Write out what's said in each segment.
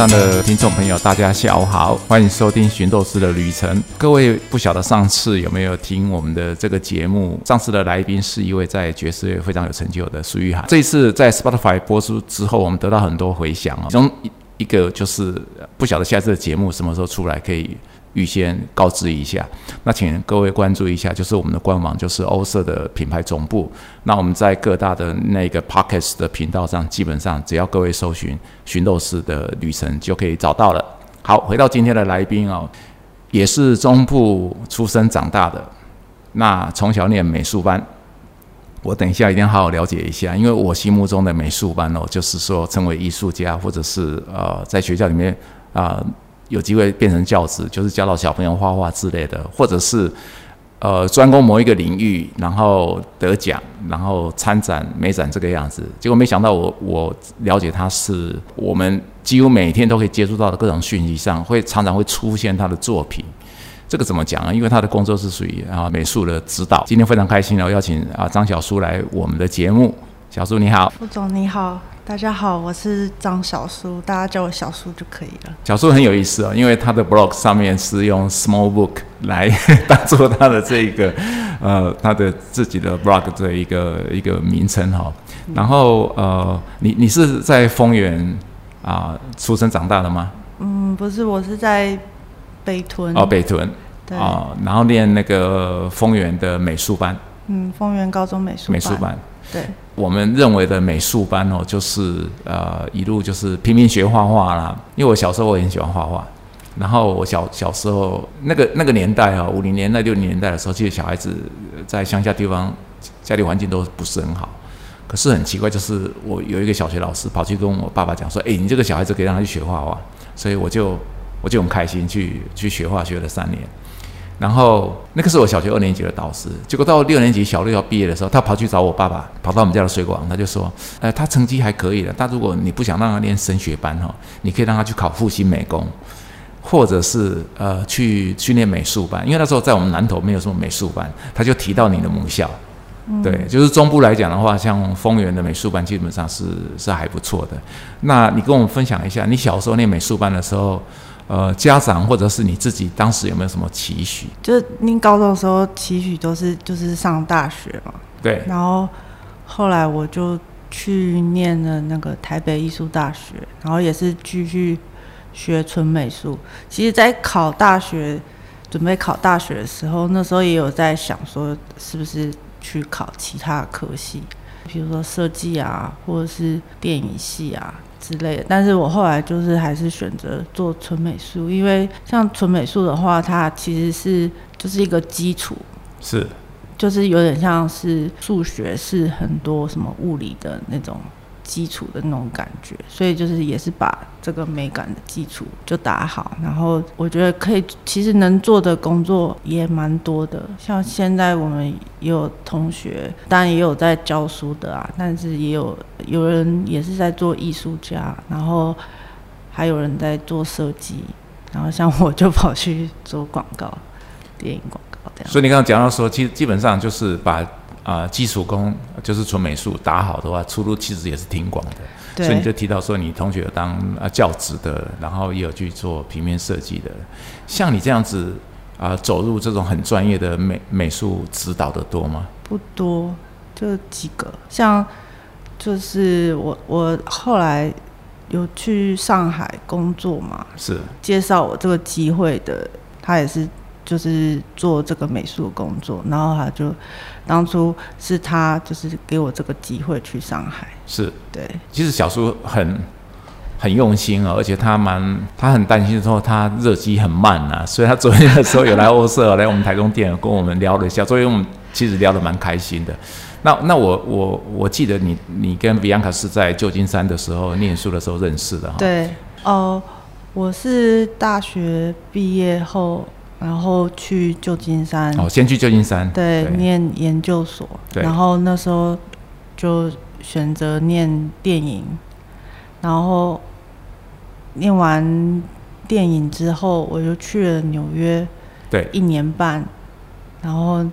上的听众朋友，大家下午好，欢迎收听《寻斗士的旅程》。各位不晓得上次有没有听我们的这个节目？上次的来宾是一位在爵士乐非常有成就的苏玉涵。这一次在 Spotify 播出之后，我们得到很多回响啊，其中一一个就是不晓得下次的节目什么时候出来，可以。预先告知一下，那请各位关注一下，就是我们的官网，就是欧色的品牌总部。那我们在各大的那个 Pockets 的频道上，基本上只要各位搜寻“寻斗士的旅程”就可以找到了。好，回到今天的来宾哦，也是中部出生长大的，那从小念美术班。我等一下一定要好好了解一下，因为我心目中的美术班哦，就是说成为艺术家，或者是呃，在学校里面啊。有机会变成教职，就是教到小朋友画画之类的，或者是呃专攻某一个领域，然后得奖，然后参展美展这个样子。结果没想到，我我了解他是我们几乎每天都可以接触到的各种讯息上，会常常会出现他的作品。这个怎么讲啊？因为他的工作是属于啊美术的指导。今天非常开心然后，邀请啊张小苏来我们的节目。小苏你好，副总你好。大家好，我是张小苏，大家叫我小苏就可以了。小苏很有意思哦，因为他的 blog 上面是用 small book 来当做他的这一个 呃他的自己的 blog 的一个一个名称哈。然后呃，你你是在丰原啊出生长大的吗？嗯，不是，我是在北屯。哦，北屯。对。啊，然后念那个丰原的美术班。嗯，丰原高中美术美术班。对。我们认为的美术班哦，就是呃一路就是拼命学画画啦。因为我小时候我很喜欢画画，然后我小小时候那个那个年代啊，五零年代六零年代的时候，其实小孩子在乡下地方家里环境都不是很好。可是很奇怪，就是我有一个小学老师跑去跟我爸爸讲说：“哎，你这个小孩子可以让他去学画画。”所以我就我就很开心去去学画，学了三年。然后那个是我小学二年级的导师，结果到六年级小六要毕业的时候，他跑去找我爸爸，跑到我们家的水果王，他就说：“呃，他成绩还可以的，但如果你不想让他念升学班哈，你可以让他去考复兴美工，或者是呃去训练美术班，因为那时候在我们南投没有什么美术班。”他就提到你的母校，对，就是中部来讲的话，像丰原的美术班基本上是是还不错的。那你跟我们分享一下，你小时候念美术班的时候。呃，家长或者是你自己，当时有没有什么期许？就是您高中的时候期许都是就是上大学嘛。对。然后后来我就去念了那个台北艺术大学，然后也是继续学纯美术。其实，在考大学准备考大学的时候，那时候也有在想说，是不是去考其他科系，比如说设计啊，或者是电影系啊。之类的，但是我后来就是还是选择做纯美术，因为像纯美术的话，它其实是就是一个基础，是，就是有点像是数学是很多什么物理的那种基础的那种感觉，所以就是也是把这个美感的基础就打好，然后我觉得可以，其实能做的工作也蛮多的，像现在我们也有同学，当然也有在教书的啊，但是也有。有人也是在做艺术家，然后还有人在做设计，然后像我就跑去做广告，电影广告这样。所以你刚刚讲到说，其实基本上就是把啊基础功就是纯美术打好的话，出路其实也是挺广的。所以你就提到说，你同学有当啊教职的，然后也有去做平面设计的，像你这样子啊走入这种很专业的美美术指导的多吗？不多，就几个，像。就是我，我后来有去上海工作嘛，是介绍我这个机会的，他也是就是做这个美术工作，然后他就当初是他就是给我这个机会去上海，是对。其实小叔很很用心哦，而且他蛮他很担心说他热机很慢啊，所以他昨天的时候有来欧社来我们台中店跟我们聊了一下，所以我们其实聊得蛮开心的。那那我我我记得你你跟 Bianca 是在旧金山的时候念书的时候认识的哈。对，哦，我是大学毕业后，然后去旧金山。哦，先去旧金山。对，念研究所。对。然后那时候就选择念电影，然后念完电影之后，我就去了纽约。对。一年半，然后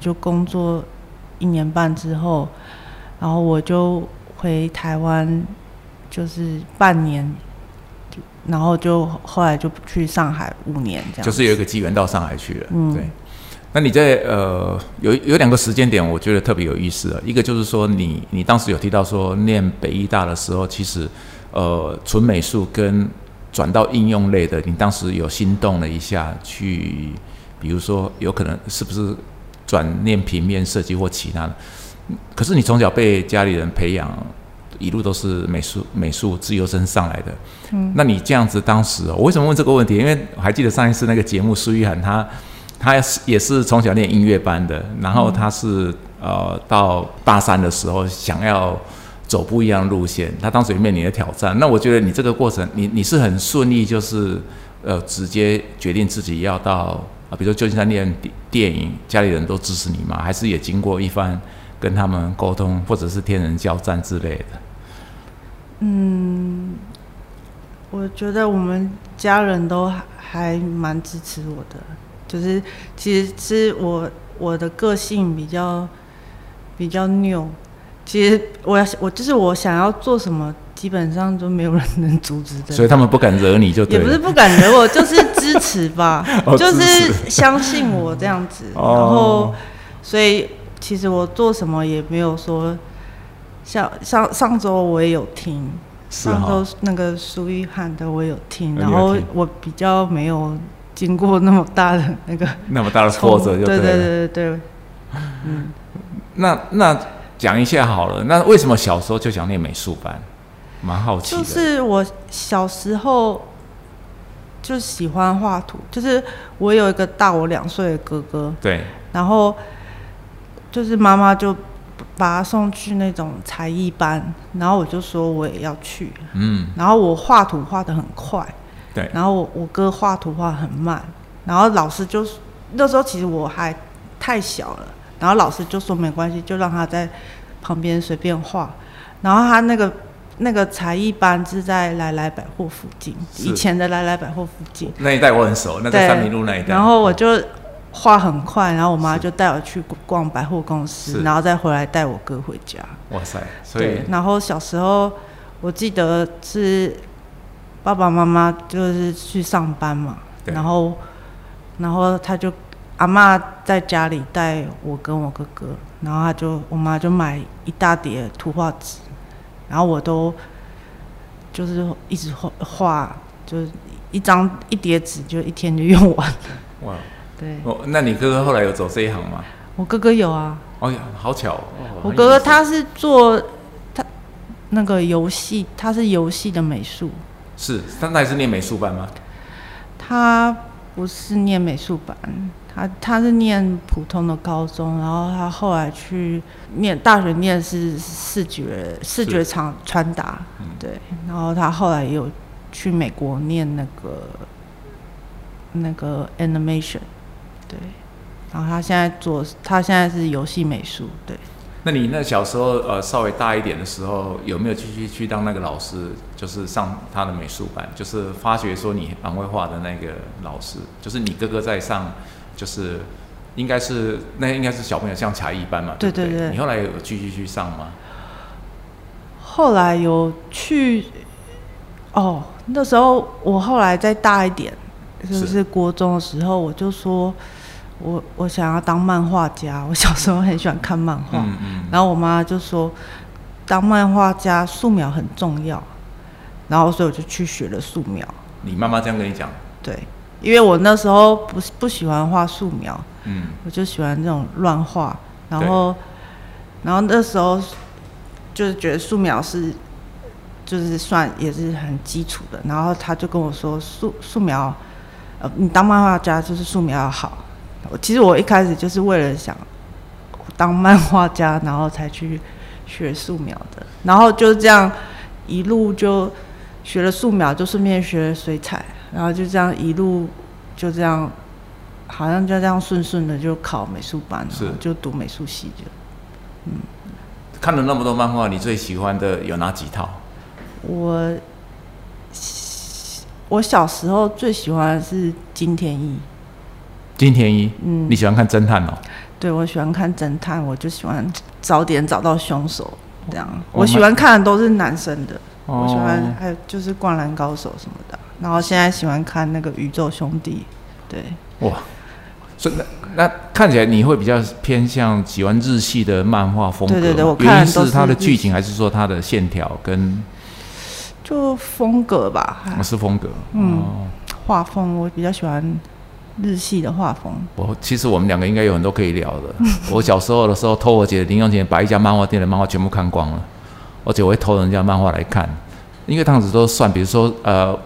就工作。一年半之后，然后我就回台湾，就是半年，然后就后来就去上海五年这样。就是有一个机缘到上海去了。嗯，对。那你在呃有有两个时间点，我觉得特别有意思啊。一个就是说，你你当时有提到说，念北医大的时候，其实呃纯美术跟转到应用类的，你当时有心动了一下，去比如说有可能是不是转念平面设计或其他的？可是你从小被家里人培养，一路都是美术美术自由生上来的。嗯，那你这样子当时，我为什么问这个问题？因为我还记得上一次那个节目，苏玉涵他。他也是从小念音乐班的，然后他是呃到大三的时候想要走不一样的路线，他当时也面临的挑战。那我觉得你这个过程，你你是很顺利，就是呃直接决定自己要到啊，比如说旧金山念电影，家里人都支持你吗？还是也经过一番跟他们沟通，或者是天人交战之类的？嗯，我觉得我们家人都还蛮支持我的。就是，其实是我我的个性比较比较拗。其实我要我就是我想要做什么，基本上都没有人能阻止的。所以他们不敢惹你就对。也不是不敢惹我，就是支持吧，就是相信我这样子。然后，所以其实我做什么也没有说，像上上周我也有听，上周那个苏玉涵的我有听，然后我比较没有。经过那么大的那个 那么大的挫折，就对对对对对，嗯，那那讲一下好了。那为什么小时候就想念美术班？蛮好奇的。就是我小时候就喜欢画图，就是我有一个大我两岁的哥哥，对，然后就是妈妈就把他送去那种才艺班，然后我就说我也要去，嗯，然后我画图画的很快。对，然后我我哥画图画很慢，然后老师就那时候其实我还太小了，然后老师就说没关系，就让他在旁边随便画。然后他那个那个才艺班是在来来百货附近，以前的来来百货附近。那一带我很熟，那在三明路那一带。然后我就画很快，然后我妈就带我去逛百货公司，然后再回来带我哥回家。哇塞！所以然后小时候我记得是。爸爸妈妈就是去上班嘛，然后，然后他就阿妈在家里带我跟我哥哥，然后他就我妈就买一大叠图画纸，然后我都就是一直画画，就是一张一叠纸就一天就用完了。哇，对。哦，那你哥哥后来有走这一行吗？我哥哥有啊。哎呀，好巧。我哥哥他是做他那个游戏，他是游戏的美术。是，他那是念美术班吗？他不是念美术班，他他是念普通的高中，然后他后来去念大学，念是视觉视觉场传达，对，然后他后来也有去美国念那个那个 animation，对，然后他现在做，他现在是游戏美术，对。那你那小时候呃稍微大一点的时候，有没有继续去当那个老师？就是上他的美术班，就是发觉说你蛮会画的那个老师，就是你哥哥在上，就是应该是那应该是小朋友像才艺班嘛？对对对。你后来有继续去上吗？后来有去，哦，那时候我后来再大一点，就是国中的时候，我就说。我我想要当漫画家，我小时候很喜欢看漫画，然后我妈就说，当漫画家素描很重要，然后所以我就去学了素描。你妈妈这样跟你讲？对，因为我那时候不不喜欢画素描，嗯，我就喜欢这种乱画，然后，然后那时候就是觉得素描是，就是算也是很基础的，然后他就跟我说素素描，呃，你当漫画家就是素描要好。其实我一开始就是为了想当漫画家，然后才去学素描的。然后就这样一路就学了素描，就顺便学了水彩，然后就这样一路就这样，好像就这样顺顺的就考美术班了，就读美术系就。嗯，看了那么多漫画，你最喜欢的有哪几套？我我小时候最喜欢的是金田一。金田一，嗯，你喜欢看侦探哦？对，我喜欢看侦探，我就喜欢早点找到凶手，这样。我喜欢看的都是男生的。我喜欢还有就是《灌篮高手》什么的，然后现在喜欢看那个《宇宙兄弟》，对，哇，所以那那看起来你会比较偏向喜欢日系的漫画风格吗，对对对我原因是是它的剧情，还是说它的线条跟就风格吧，我是风格？嗯哦，画风我比较喜欢日系的画风。我其实我们两个应该有很多可以聊的。我小时候的时候偷我姐的零用钱，把一家漫画店的漫画全部看光了，而且我会偷人家漫画来看，因为当时都算，比如说呃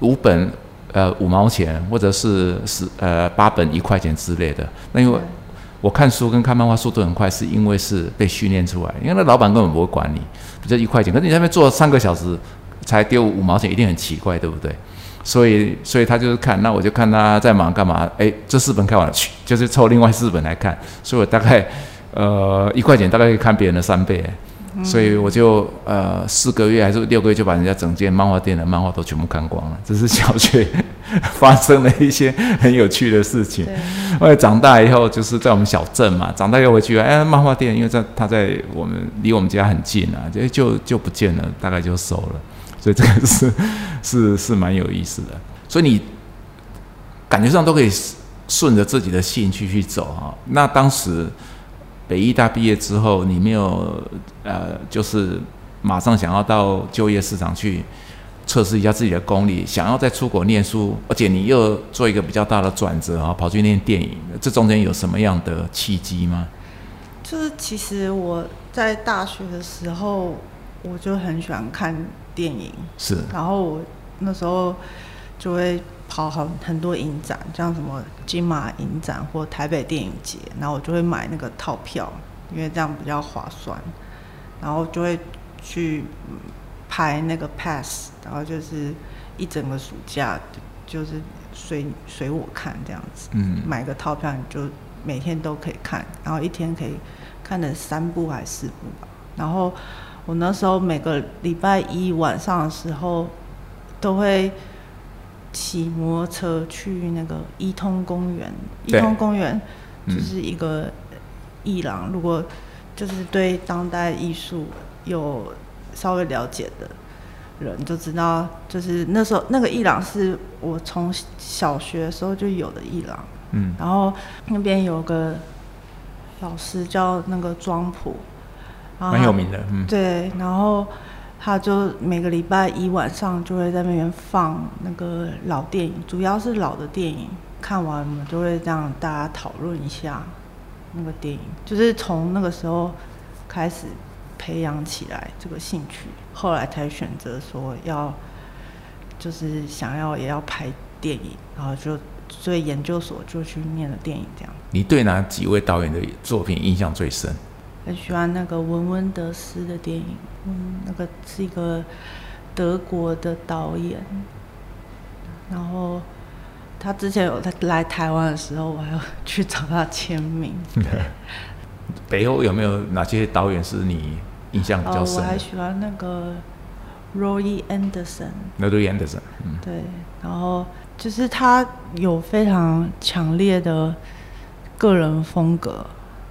五本呃五毛钱，或者是十呃八本一块钱之类的。那因为我看书跟看漫画速度很快，是因为是被训练出来，因为那老板根本不会管你，比如一块钱，可是你在那边坐三个小时才丢五毛钱，一定很奇怪，对不对？所以，所以他就是看，那我就看他在忙干嘛？哎，这四本看完了，去就是凑另外四本来看，所以我大概呃一块钱大概可以看别人的三倍，所以我就呃四个月还是六个月就把人家整间漫画店的漫画都全部看光了。这是小学发生了一些很有趣的事情。后来长大以后，就是在我们小镇嘛，长大又回去，哎，漫画店，因为在他在我们离我们家很近啊，就就就不见了，大概就收了，所以这个是是是蛮有意思的。所以你感觉上都可以顺着自己的兴趣去走哈、那当时北医大毕业之后，你没有呃，就是马上想要到就业市场去测试一下自己的功力，想要再出国念书，而且你又做一个比较大的转折啊，跑去念电影，这中间有什么样的契机吗？就是其实我在大学的时候，我就很喜欢看电影，是。然后我那时候就会跑很很多影展，像什么金马影展或台北电影节，然后我就会买那个套票，因为这样比较划算，然后就会去拍那个 pass，然后就是一整个暑假就就是随随我看这样子，嗯。买个套票你就每天都可以看，然后一天可以看的三部还是四部吧。然后我那时候每个礼拜一晚上的时候，都会骑摩托车去那个一通公园。一通公园嗯就是一个艺廊，如果就是对当代艺术有稍微了解的人就知道，就是那时候那个艺廊是我从小学的时候就有的艺廊。嗯然后那边有个老师叫那个庄普，蛮有名的，嗯对，然后他就每个礼拜一晚上就会在那边放那个老电影，主要是老的电影，看完我们就会这样大家讨论一下那个电影，就是从那个时候开始培养起来这个兴趣，后来才选择说要就是想要也要拍电影，然后就所以研究所就去念了电影这样。你对哪几位导演的作品印象最深？很喜欢那个文温德斯的电影，嗯，那个是一个德国的导演，然后他之前有他来台湾的时候，我还要去找他签名。北欧有没有哪些导演是你印象比哦，较深哦我还喜欢那个 Roy w i Anderson，嗯，对，然后就是他有非常强烈的个人风格，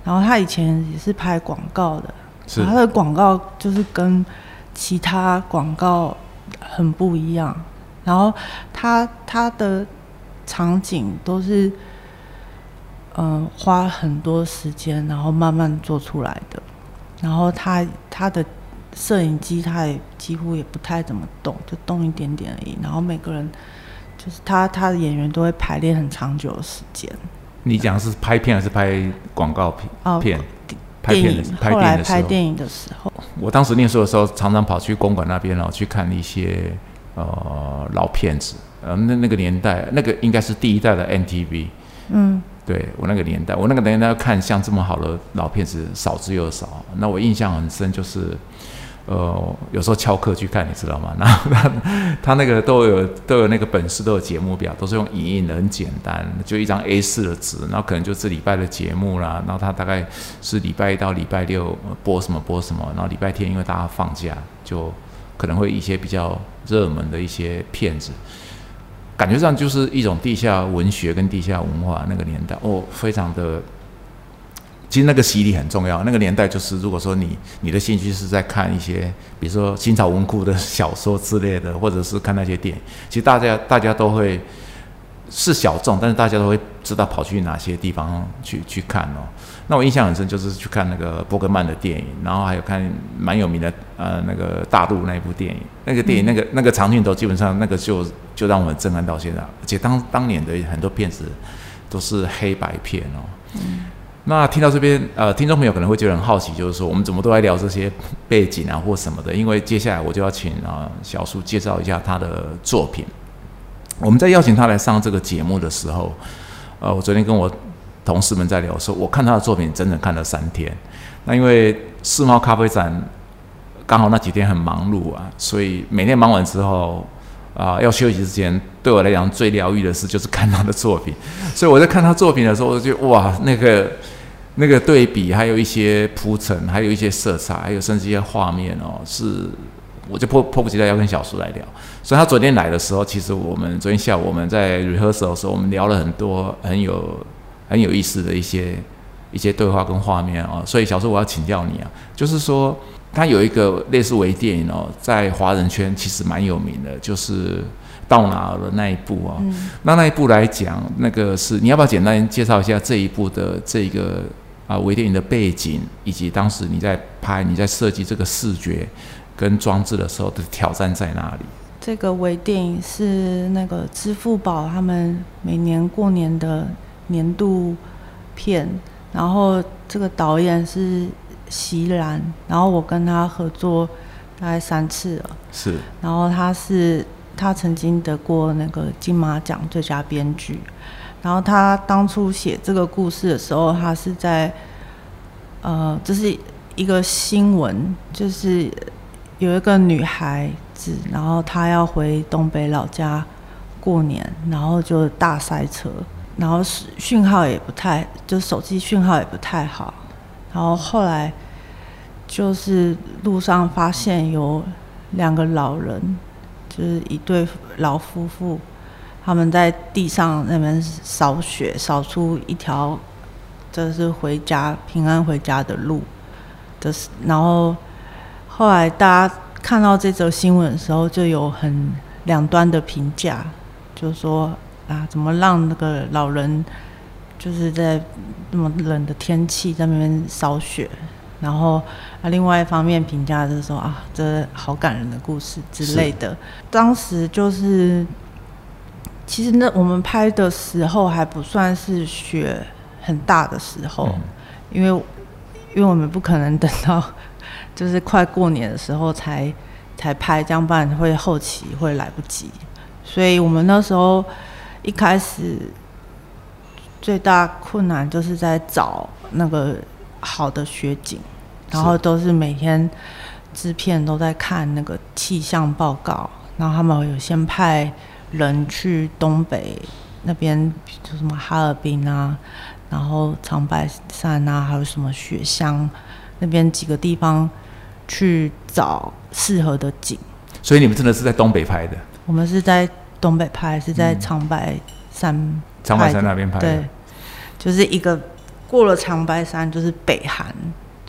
然后他以前也是拍广告的，是然后他的广告就是跟其他广告很不一样，然后他他的场景都是嗯、花很多时间，然后慢慢做出来的，然后他他的摄影机他也几乎也不太怎么动，就动一点点而已，然后每个人就是他他的演员都会排练很长久的时间。你讲是拍片还是拍广告片？哦片拍电影片的拍电影的时候，拍电影的时候，我当时念书的时候，常常跑去公馆那边，然后去看一些呃老片子。呃，那那个年代，那个应该是第一代的 NTV。嗯，对我那个年代，我那个年代看像这么好的老片子少之又少。那我印象很深，就是呃有时候翘课去看，你知道吗？然后他他那个都有都有那个本事，都有节目表，都是用影印的，很简单，就一张 A 4的纸，然后可能就是礼拜的节目啦，然后他大概是礼拜一到礼拜六播什么播什么，然后礼拜天因为大家放假，就可能会一些比较热门的一些片子。感觉上就是一种地下文学跟地下文化那个年代哦，非常的其实那个洗礼很重要。那个年代就是，如果说你你的兴趣是在看一些，比如说清朝文库的小说之类的，或者是看那些电影，其实大家大家都会是小众，但是大家都会知道跑去哪些地方去去看哦。那我印象很深，就是去看那个伯格曼的电影，然后还有看蛮有名的呃那个大陆那一部电影，那个电影那个那个长镜头基本上那个就就让我们震撼到现在，而且当当年的很多片子都是黑白片哦。那听到这边，呃，听众朋友可能会觉得很好奇，就是说我们怎么都在聊这些背景啊或什么的？因为接下来我就要请啊小苏介绍一下他的作品。我们在邀请他来上这个节目的时候，呃，我昨天跟我同事们在聊说，我看他的作品整整看了三天。那因为世贸咖啡展刚好那几天很忙碌啊，所以每天忙完之后。啊，要休息之前，对我来讲最疗愈的事就是看他的作品。所以我在看他作品的时候，我就哇，那个那个对比，还有一些铺陈，还有一些色彩，还有甚至一些画面哦，是我就迫迫不及待要跟小叔来聊。所以他昨天来的时候，其实我们昨天下午我们在 rehearsal 的时候，我们聊了很多很有很有意思的一些一些对话跟画面啊。所以小叔，我要请教你啊，就是说。他有一个类似微电影哦，在华人圈其实蛮有名的，就是到哪的那一部哦。那那一部来讲，那个是你要不要简单介绍一下这一部的这个啊微电影的背景，以及当时你在拍、你在设计这个视觉跟装置的时候的挑战在哪里？这个微电影是那个支付宝他们每年过年的年度片，然后这个导演是。席然，然后我跟他合作大概三次了。是，然后他是他曾经得过那个金马奖最佳编剧。然后他当初写这个故事的时候，他是在呃，这是一个新闻，就是有一个女孩子，然后她要回东北老家过年，然后就大塞车，然后讯号也不太，就手机讯号也不太好。然后后来就是路上发现有两个老人，就是一对老夫妇，他们在地上那边扫雪，扫出一条这是回家平安回家的路。的是，然后后来大家看到这则新闻的时候，就有很两端的评价，就说啊，怎么让那个老人？就是在那么冷的天气在那边扫雪，然后啊，另外一方面评价就是说啊，这好感人的故事之类的。当时就是，其实那我们拍的时候还不算是雪很大的时候，因为因为我们不可能等到就是快过年的时候才才拍，这样不然会后期会来不及。所以我们那时候一开始。最大困难就是在找那个好的雪景，然后都是每天制片都在看那个气象报告，然后他们有先派人去东北那边，就什么哈尔滨啊，然后长白山啊，还有什么雪乡那边几个地方去找适合的景。所以你们真的是在东北拍的？我们是在东北拍，是在长白山。长白山那边拍的，对，就是一个过了长白山就是北韩，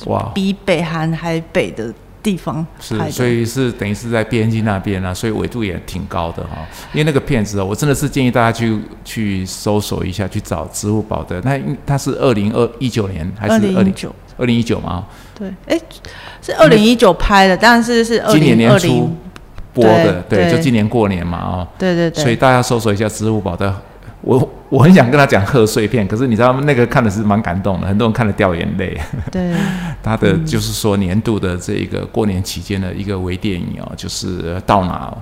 哇，比北韩还北的地方是，所以是等于是在边境那边啊，所以纬度也挺高的哈。因为那个片子哦，我真的是建议大家去去搜索一下，去找支付宝的。那它是二零二一九年还是二零？二零一九吗？对，哎，是二零一九拍的，但是是今年年初播的，对，就今年过年嘛，哦，对对对，所以大家搜索一下支付宝的。我我很想跟他讲贺岁片，可是你知道那个看的是蛮感动的，很多人看了掉眼泪。对，他的就是说年度的这一个过年期间的一个微电影哦，就是到哪？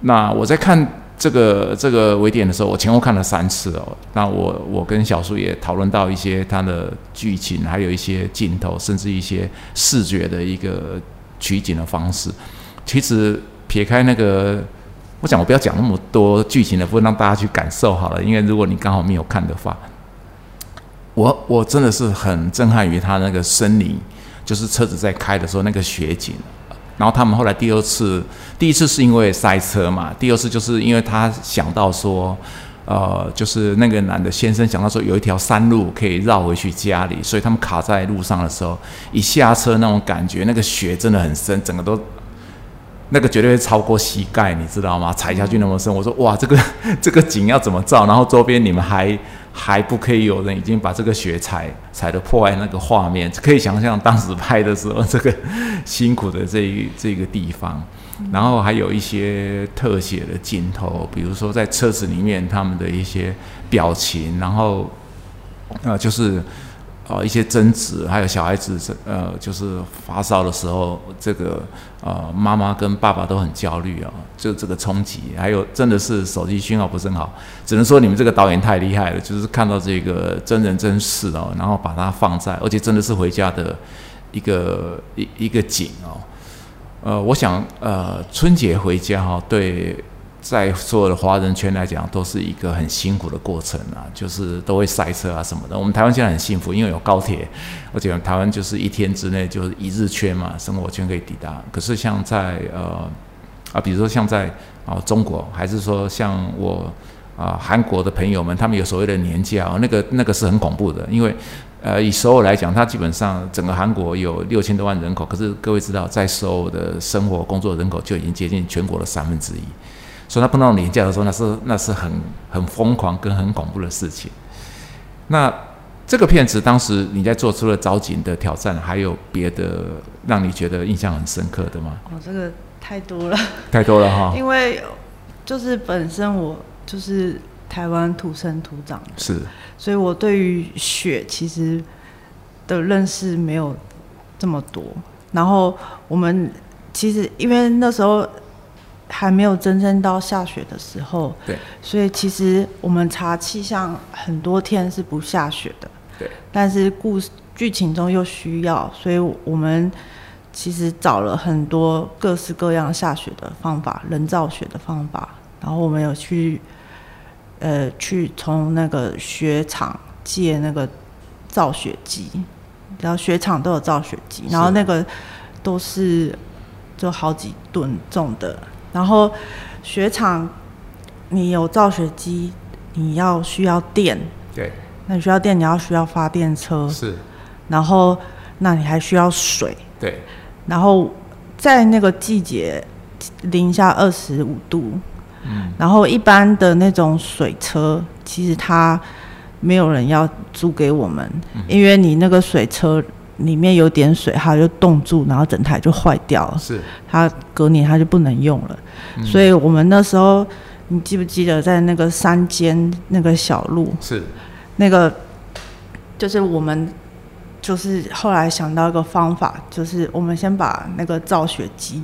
那我在看这个这个微电影的时候，我前后看了三次哦。那我我跟小叔也讨论到一些他的剧情，还有一些镜头，甚至一些视觉的一个取景的方式。其实撇开那个。我想我不要讲那么多剧情的，不让大家去感受好了。因为如果你刚好没有看的话，我我真的是很震撼于他那个森林，就是车子在开的时候那个雪景。然后他们后来第二次，第一次是因为塞车嘛，第二次就是因为他想到说，呃，就是那个男的先生想到说有一条山路可以绕回去家里，所以他们卡在路上的时候，一下车那种感觉，那个雪真的很深，整个都那个绝对会超过膝盖，你知道吗？踩下去那么深，我说哇，这个这个景要怎么照？然后周边你们还还不可以有人已经把这个雪踩踩的破坏那个画面，可以想象当时拍的时候这个辛苦的这一这个地方。然后还有一些特写的镜头，比如说在车子里面他们的一些表情，然后呃就是呃一些争执，还有小孩子呃就是发烧的时候，这个呃妈妈跟爸爸都很焦虑啊，就这个冲击，还有真的是手机讯号不是很好，只能说你们这个导演太厉害了，就是看到这个真人真事哦，然后把它放在，而且真的是回家的一个一一个景哦。呃，我想，呃，春节回家哈，对，在所有的华人圈来讲，都是一个很辛苦的过程啊，就是都会塞车啊什么的。我们台湾现在很幸福，因为有高铁，而且台湾就是一天之内就是一日圈嘛，生活圈可以抵达。可是像在呃啊，比如说像在啊中国，还是说像我啊韩国的朋友们，他们有所谓的年假，那个那个是很恐怖的，因为。呃，以首尔来讲，它基本上整个韩国有六千多万人口，可是各位知道，在首尔的生活工作人口就已经接近全国的三分之一，所以他碰到廉价的时候，那是那是很很疯狂跟很恐怖的事情。那这个片子当时你在做出了找景的挑战，还有别的让你觉得印象很深刻的吗？哦，这个太多了，太多了哈。因为就是本身我就是。台湾土生土长的，是，所以我对于雪其实的认识没有这么多。然后我们其实因为那时候还没有真正到下雪的时候，对，所以其实我们查气象很多天是不下雪的，对。但是故事剧情中又需要，所以我们其实找了很多各式各样下雪的方法，人造雪的方法。然后我们有去。呃，去从那个雪场借那个造雪机，然后雪场都有造雪机，然后那个都是就好几吨重的。然后雪场你有造雪机，你要需要电，对，那你需要电，你要需要发电车，是，然后那你还需要水，对，然后在那个季节零下二十五度。嗯。然后一般的那种水车，其实它没有人要租给我们，因为你那个水车里面有点水，它就冻住，然后整台就坏掉了。是，它隔年它就不能用了。所以我们那时候，你记不记得在那个山间那个小路？是，那个就是我们就是后来想到一个方法，就是我们先把那个造雪机。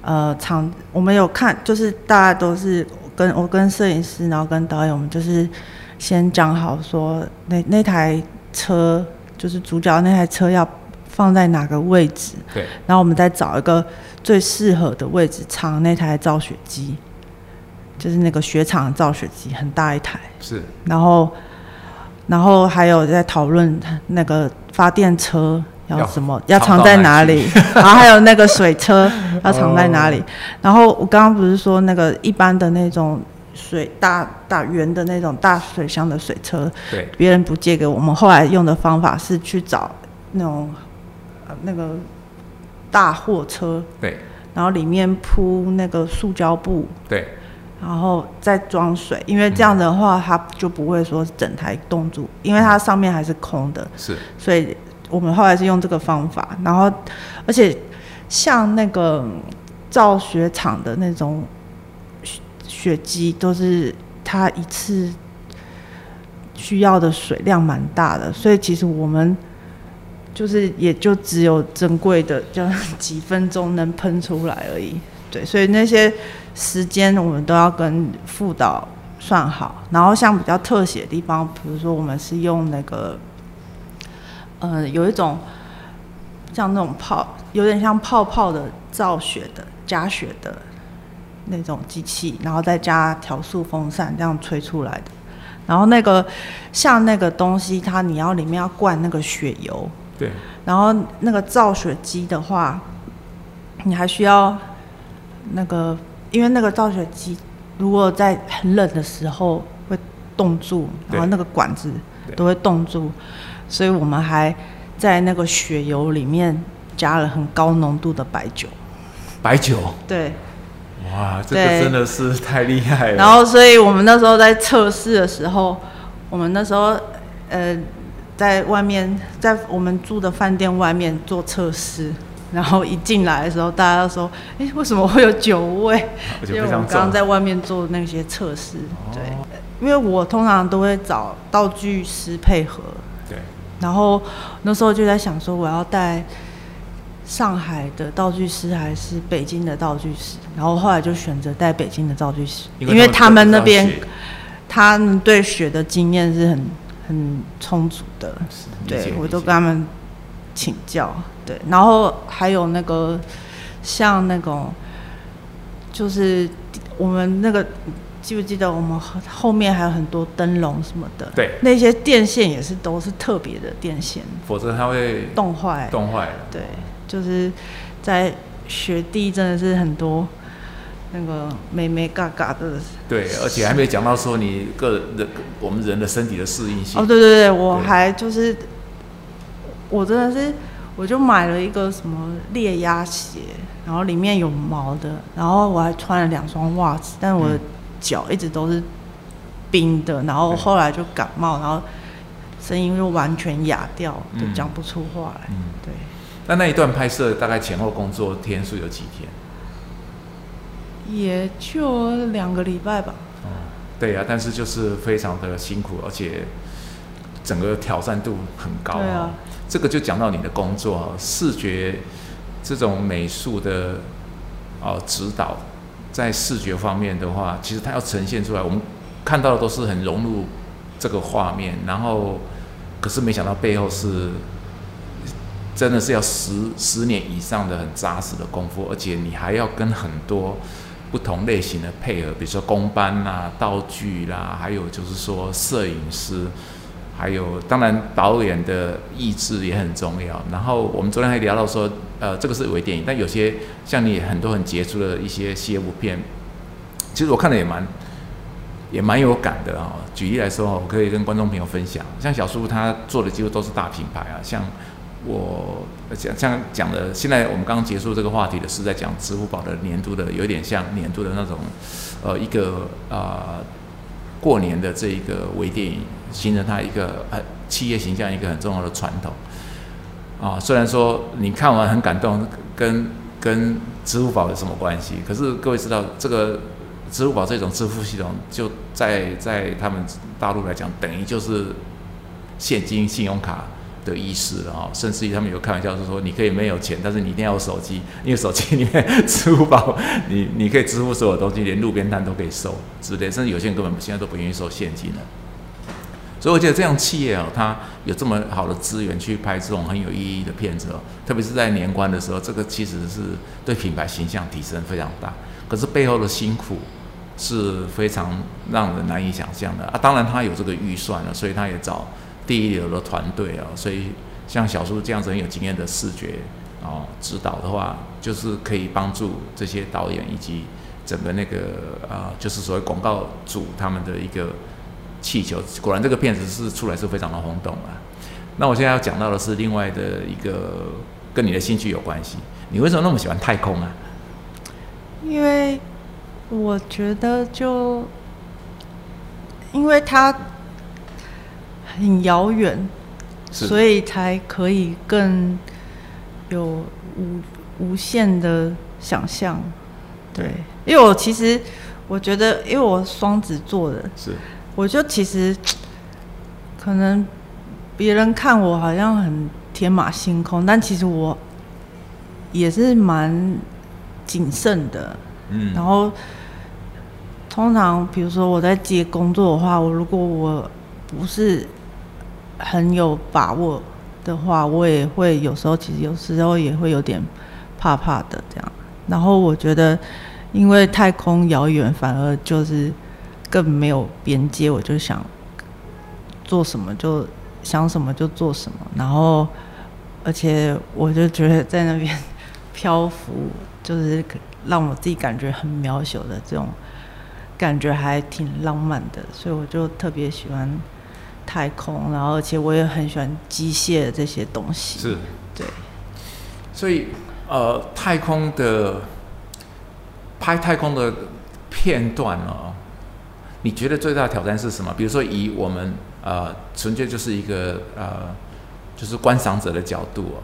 呃，厂我们有看，就是大家都是跟我跟摄影师，然后跟导演，我们就是先讲好说，那那台车就是主角那台车要放在哪个位置，对，然后我们再找一个最适合的位置藏那台造雪机，就是那个雪场造雪机很大一台，是，然后然后还有在讨论那个发电车。要什么？要藏在哪里？然后还有那个水车要藏在哪里？然后我刚刚不是说那个一般的那种水大大圆的那种大水箱的水车，对，别人不借给我们。后来用的方法是去找那种呃那个大货车，对，然后里面铺那个塑胶布，对，然后再装水，因为这样的话它就不会说整台冻住，因为它上面还是空的，是，所以。我们后来是用这个方法，然后，而且像那个造雪厂的那种雪机，都是它一次需要的水量蛮大的，所以其实我们就是也就只有珍贵的就几分钟能喷出来而已。对，所以那些时间我们都要跟副导算好。然后像比较特写的地方，比如说我们是用那个。呃，有一种像那种泡，有点像泡泡的造雪的加雪的那种机器，然后再加调速风扇这样吹出来的。然后那个像那个东西，它你要里面要灌那个雪油。对。然后那个造雪机的话，你还需要那个，因为那个造雪机如果在很冷的时候会冻住，然后那个管子都会冻住，所以我们还在那个雪油里面加了很高浓度的白酒。白酒，对，哇，这个真的是太厉害了。然后所以我们那时候在测试的时候，我们那时候呃在外面，在我们住的饭店外面做测试。然后一进来的时候，大家都说：“哎，为什么会有酒味？”因为我们刚刚在外面做那些测试，对，哦因为我通常都会找道具师配合，对，然后那时候就在想说，我要带上海的道具师还是北京的道具师，然后后来就选择带北京的道具师，因为他们那边他们对雪的经验是很很充足的，对我都跟他们请教，对，然后还有那个像那种就是我们那个记不记得我们后后面还有很多灯笼什么的，对。那些电线也是都是特别的电线否则它会冻坏，冻坏了。对，就是在雪地真的是很多那个美美嘎嘎的。对，而且还没讲到说你个人的我们人的身体的适应性。哦，对对对，我还就是我真的是，我就买了一个什么猎鸭鞋，然后里面有毛的，然后我还穿了两双袜子，但我的嗯脚一直都是冰的，然后后来就感冒，然后声音就完全哑掉，就嗯讲不出话来。嗯，对，那那一段拍摄大概前后工作天数有几天？也就两个礼拜吧。对啊，但是就是非常的辛苦，而且整个挑战度很高、对啊，这个就讲到你的工作啊，视觉这种美术的哦指导，在视觉方面的话，其实它要呈现出来，我们看到的都是很融入这个画面，然后可是没想到背后是真的是要十十年以上的很扎实的功夫，而且你还要跟很多不同类型的配合，比如说工班啦、道具啦，还有就是说摄影师，还有当然导演的意志也很重要。然后我们昨天还聊到说，呃，这个是微电影，但有些像你很多很杰出的一些系列部片，其实我看的也蛮也蛮有感的啊、举例来说，我可以跟观众朋友分享，像小叔他做的几乎都是大品牌啊，像我讲像讲的，现在我们刚刚结束这个话题的是在讲支付宝的年度的，有点像年度的那种，呃，一个呃过年的这一个微电影，形成它一个呃企业形象一个很重要的传统啊。虽然说你看完很感动，跟跟支付宝有什么关系？可是各位知道这个。支付宝这种支付系统，就在在他们大陆来讲，等于就是现金、信用卡的意思了啊、甚至于他们有开玩笑是说，你可以没有钱，但是你一定要有手机，因为手机里面 支付宝，你你可以支付所有东西，连路边摊都可以收之类，甚至有些人根本现在都不愿意收现金了。所以我觉得这样企业哦，它有这么好的资源去拍这种很有意义的片子哦，特别是在年关的时候，这个其实是对品牌形象提升非常大。可是背后的辛苦是非常让人难以想象的啊！当然他有这个预算了，所以他也找第一流的团队啊。所以像小叔这样子很有经验的视觉哦指导的话，就是可以帮助这些导演以及整个那个啊、就是所谓广告组他们的一个气球。果然这个片子是出来是非常的轰动啊。那我现在要讲到的是另外的一个跟你的兴趣有关系，你为什么那么喜欢太空啊？因为我觉得就，因为它很遥远，所以才可以更有无无限的想象。对，因为我其实我觉得，因为我双子座的，是我就其实可能别人看我好像很天马行空，但其实我也是蛮谨慎的。嗯然后通常比如说我在接工作的话，我如果我不是很有把握的话，我也会有时候其实有时候也会有点怕怕的这样。然后我觉得，因为太空遥远，反而就是更没有边界，我就想做什么就想什么就做什么。然后，而且我就觉得在那边 漂浮，就是让我自己感觉很渺小的这种感觉还挺浪漫的，所以我就特别喜欢太空，然后而且我也很喜欢机械这些东西。是，对。所以呃，太空的拍太空的片段哦，你觉得最大的挑战是什么？比如说以我们呃，纯粹就是一个呃，就是观赏者的角度哦。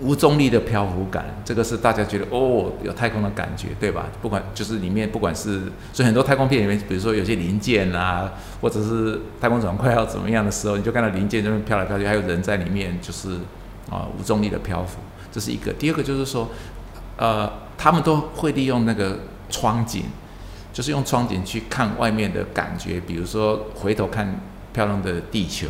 无重力的漂浮感，这个是大家觉得哦，有太空的感觉，对吧？不管就是里面不管是，所以很多太空片里面，比如说有些零件啊，或者是太空船快要怎么样的时候，你就看到零件这边飘来飘去，还有人在里面，就是啊无重力的漂浮，这是一个。第二个就是说，呃，他们都会利用那个窗景，就是用窗景去看外面的感觉，比如说回头看漂亮的地球，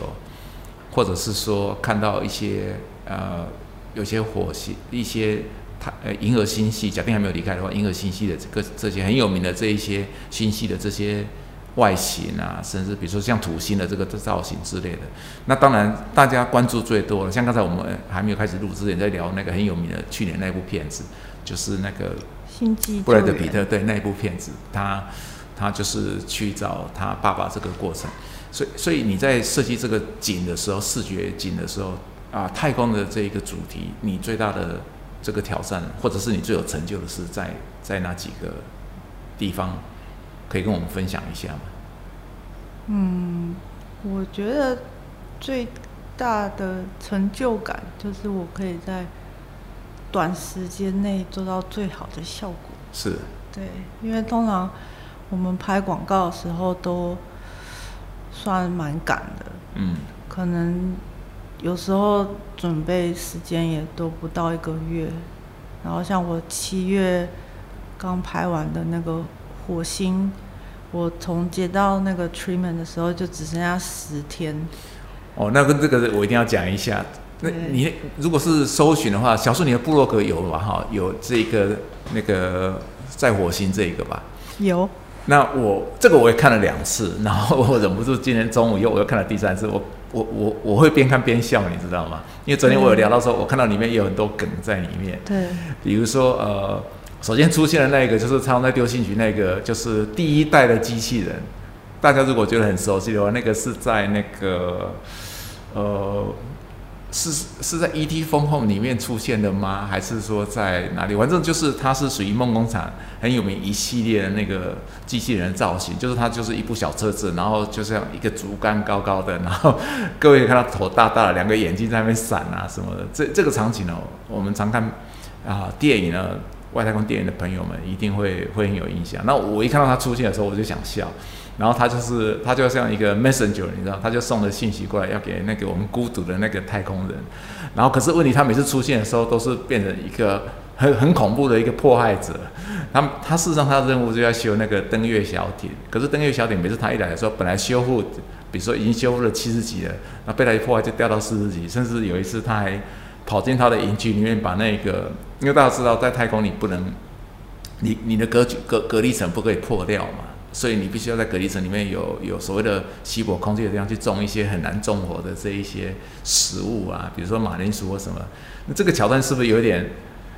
或者是说看到一些呃。有些火星，一些它呃银河星系，假定还没有离开的话，银河星系的这个这些很有名的这一些星系的这些外形啊，甚至比如说像土星的这个造型之类的，那当然大家关注最多了。像刚才我们还没有开始录之前在聊那个很有名的去年那部片子，就是那个星际布莱德比特对那部片子，他他就是去找他爸爸这个过程，所以所以你在设计这个景的时候，视觉景的时候。啊，太空的这一个主题，你最大的这个挑战，或者是你最有成就的是在在哪几个地方，可以跟我们分享一下吗？嗯，我觉得最大的成就感就是我可以在短时间内做到最好的效果。是。对，因为通常我们拍广告的时候都算蛮赶的。嗯。可能。有时候准备时间也都不到一个月，然后像我七月刚拍完的那个火星，我从接到那个 treatment 的时候就只剩下十天。哦，那跟这个我一定要讲一下。那你如果是搜寻的话，小树你的部落格有吧？哈，有这个那个在火星这一个吧？有。那我这个我也看了两次，然后我忍不住今天中午又我又看了第三次，我。我我我会边看边笑，你知道吗？因为昨天我有聊到说，我看到里面有很多梗在里面。对。比如说，呃，首先出现的那个就是他们在丢信局那个，就是第一代的机器人。大家如果觉得很熟悉的话，那个是在那个，呃。是是在《E.T. 风后》里面出现的吗？还是说在哪里？反正就是它是属于梦工厂很有名一系列的那个机器人造型，就是它就是一部小车子，然后就像一个竹竿高高的，然后各位看到头大大的，两个眼睛在那边闪啊什么的。这这个场景呢，我们常看啊电影呢，外太空电影的朋友们一定会会很有印象。那我一看到它出现的时候，我就想笑。然后他就是他就像一个 messenger，你知道，他就送了信息过来，要给那个我们孤独的那个太空人。然后可是问题，他每次出现的时候都是变成一个很很恐怖的一个迫害者。他他事实上他的任务就要修那个登月小艇。可是登月小艇每次他一来的时候，本来修复，比如说已经修复了七十级了，那被他一破坏就掉到四十级，甚至有一次他还跑进他的营区里面把那个，因为大家知道在太空你不能，你你的隔绝隔隔离层不可以破掉嘛。所以你必须要在隔离层里面有有所谓的稀薄空气的地方去种一些很难种活的这一些食物啊，比如说马铃薯或什么。那这个桥段是不是有点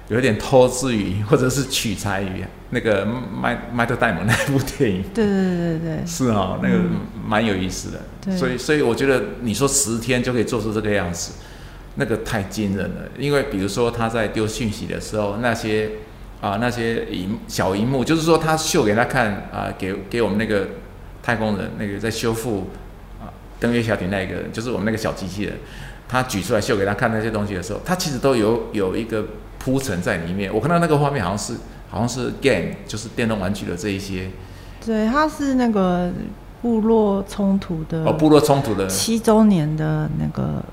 有点偷自于 或者是取材于那个麦麦特戴蒙 那部电影？对对对对对，是啊，那个蛮有意思的。所以所以我觉得你说十天就可以做出这个样子，那个太惊人了。因为比如说他在丢讯息的时候，那些。啊，那些荧小荧幕，就是说他秀给他看啊，给给我们那个太空人那个在修复啊登月小艇那个，就是我们那个小机器人，他举出来秀给他看那些东西的时候，他其实都有有一个铺陈在里面。我看到那个画面好像是好像是 game，就是电动玩具的这一些。对，它是那个部落冲突的哦，部落冲突的七周年的那个。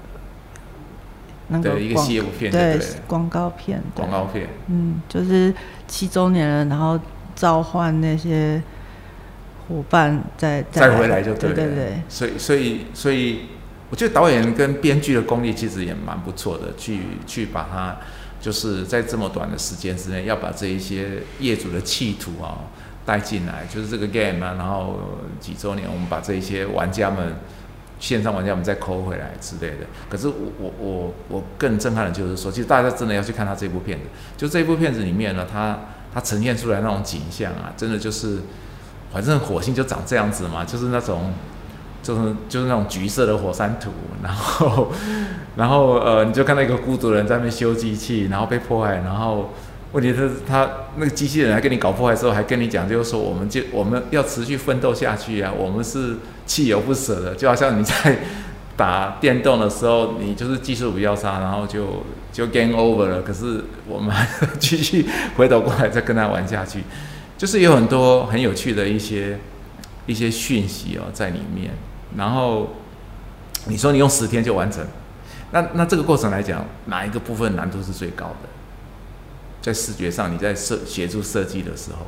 对一个西部片，对广告片，广告片，嗯，就是七周年了，然后召唤那些伙伴再再回来就对对对，所以所以所以，我觉得导演跟编剧的功力其实也蛮不错的，去去把它就是在这么短的时间之内，要把这一些业主的企图啊带进来，就是这个 game 啊，然后几周年，我们把这一些玩家们。线上玩家我们再抠回来之类的，可是我我我我更震撼的就是说，其实大家真的要去看他这部片子，就这部片子里面呢，它它呈现出来那种景象啊，真的就是反正火星就长这样子嘛，就是那种。就是就是那种橘色的火山土，然后然后呃，你就看到一个孤独人在那边修机器，然后被迫害，然后问题是他那个机器人来跟你搞破坏的时候，还跟你讲，就是说我们就我们要持续奋斗下去啊，我们是锲而不舍的，就好像你在打电动的时候，你就是技术比较差，然后就 就 game over 了，可是我们还继续回头过来再跟他玩下去，就是有很多很有趣的一些一些讯息哦在里面。然后你说你用十天就完成，那那这个过程来讲，哪一个部分难度是最高的？在视觉上，你在设协助设计的时候，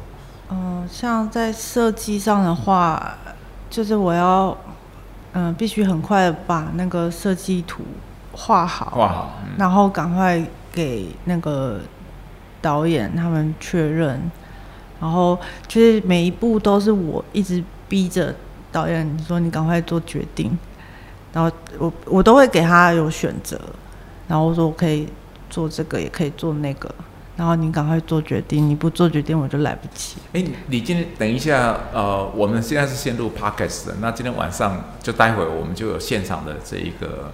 嗯，像在设计上的话，就是我要嗯，必须很快把那个设计图画好，画好，然后赶快给那个导演他们确认，然后就是每一步都是我一直逼着。导演说：“你赶快做决定。”然后我我都会给他有选择，然后我说：“我可以做这个，也可以做那个。”然后你赶快做决定，你不做决定我就来不及。哎，你今天等一下，呃，我们现在是先录 podcast 的，那今天晚上就待会我们就有现场的这一个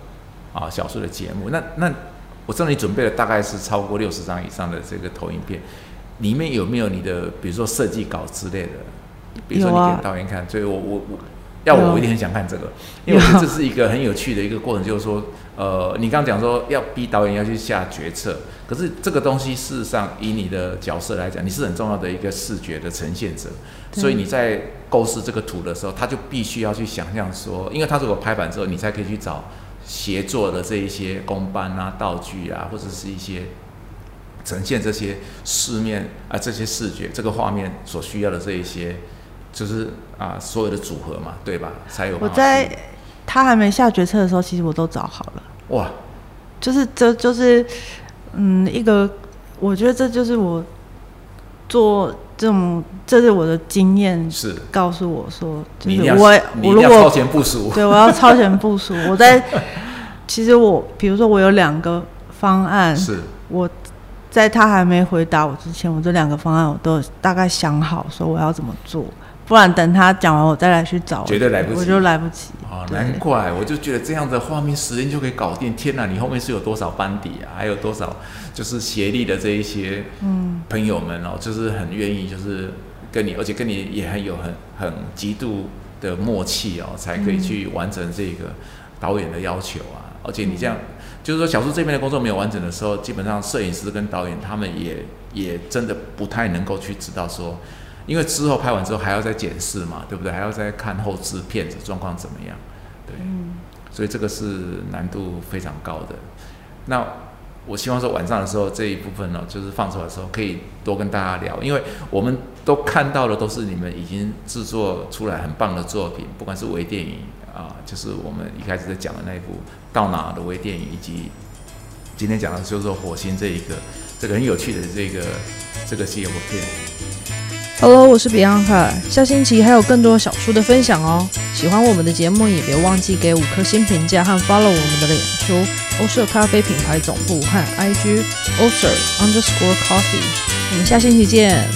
啊小说的节目。那那我知道你准备了大概是超过六十张以上的这个投影片，里面有没有你的比如说设计稿之类的？比如说你给导演看，所以我我我要我我一定很想看这个，因为我觉得这是一个很有趣的一个过程，就是说，呃，你刚刚讲说要逼导演要去下决策，可是这个东西事实上以你的角色来讲，你是很重要的一个视觉的呈现者，所以你在构思这个图的时候，他就必须要去想象说，因为他如果拍板之后，你才可以去找协作的这一些工班啊、道具啊，或者是一些呈现这些视面啊、这些视觉、这个画面所需要的这一些。就是啊，所有的组合嘛，对吧？才有。我在他还没下决策的时候，其实我都找好了。哇，就是这就是嗯，一个我觉得这就是我做这种，这是我的经验，是告诉我说，就是我我如果超前部署，对，我要超前部署。我在其实我比如说我有两个方案，是我在他还没回答我之前，我这两个方案我都大概想好，说我要怎么做。不然等他讲完，我再来去找，绝对来不及，我就来不及。啊，难怪，我就觉得这样的画面时间就可以搞定。天哪，你后面是有多少班底啊？还有多少就是协力的这一些嗯朋友们哦，就是很愿意，就是跟你，而且跟你也很有很很极度的默契哦，才可以去完成这个导演的要求啊。而且你这样，就是说小叔这边的工作没有完整的时候，基本上摄影师跟导演他们也也真的不太能够去知道说。因为之后拍完之后还要再检视嘛，对不对？还要再看后置片子状况怎么样，对，所以这个是难度非常高的。那我希望说晚上的时候这一部分呢，就是放出来的时候可以多跟大家聊，因为我们都看到的都是你们已经制作出来很棒的作品，不管是微电影啊，就是我们一开始在讲的那一部到哪的微电影，以及今天讲的就是说火星这一个这个很有趣的这个这个系列片。Hello，我是 Bianca，下星期还有更多小书的分享哦。喜欢我们的节目，也别忘记给五颗星评价和 follow 我们的脸书欧舍咖啡品牌总部和 IG o s e r underscore coffee。我们下星期见。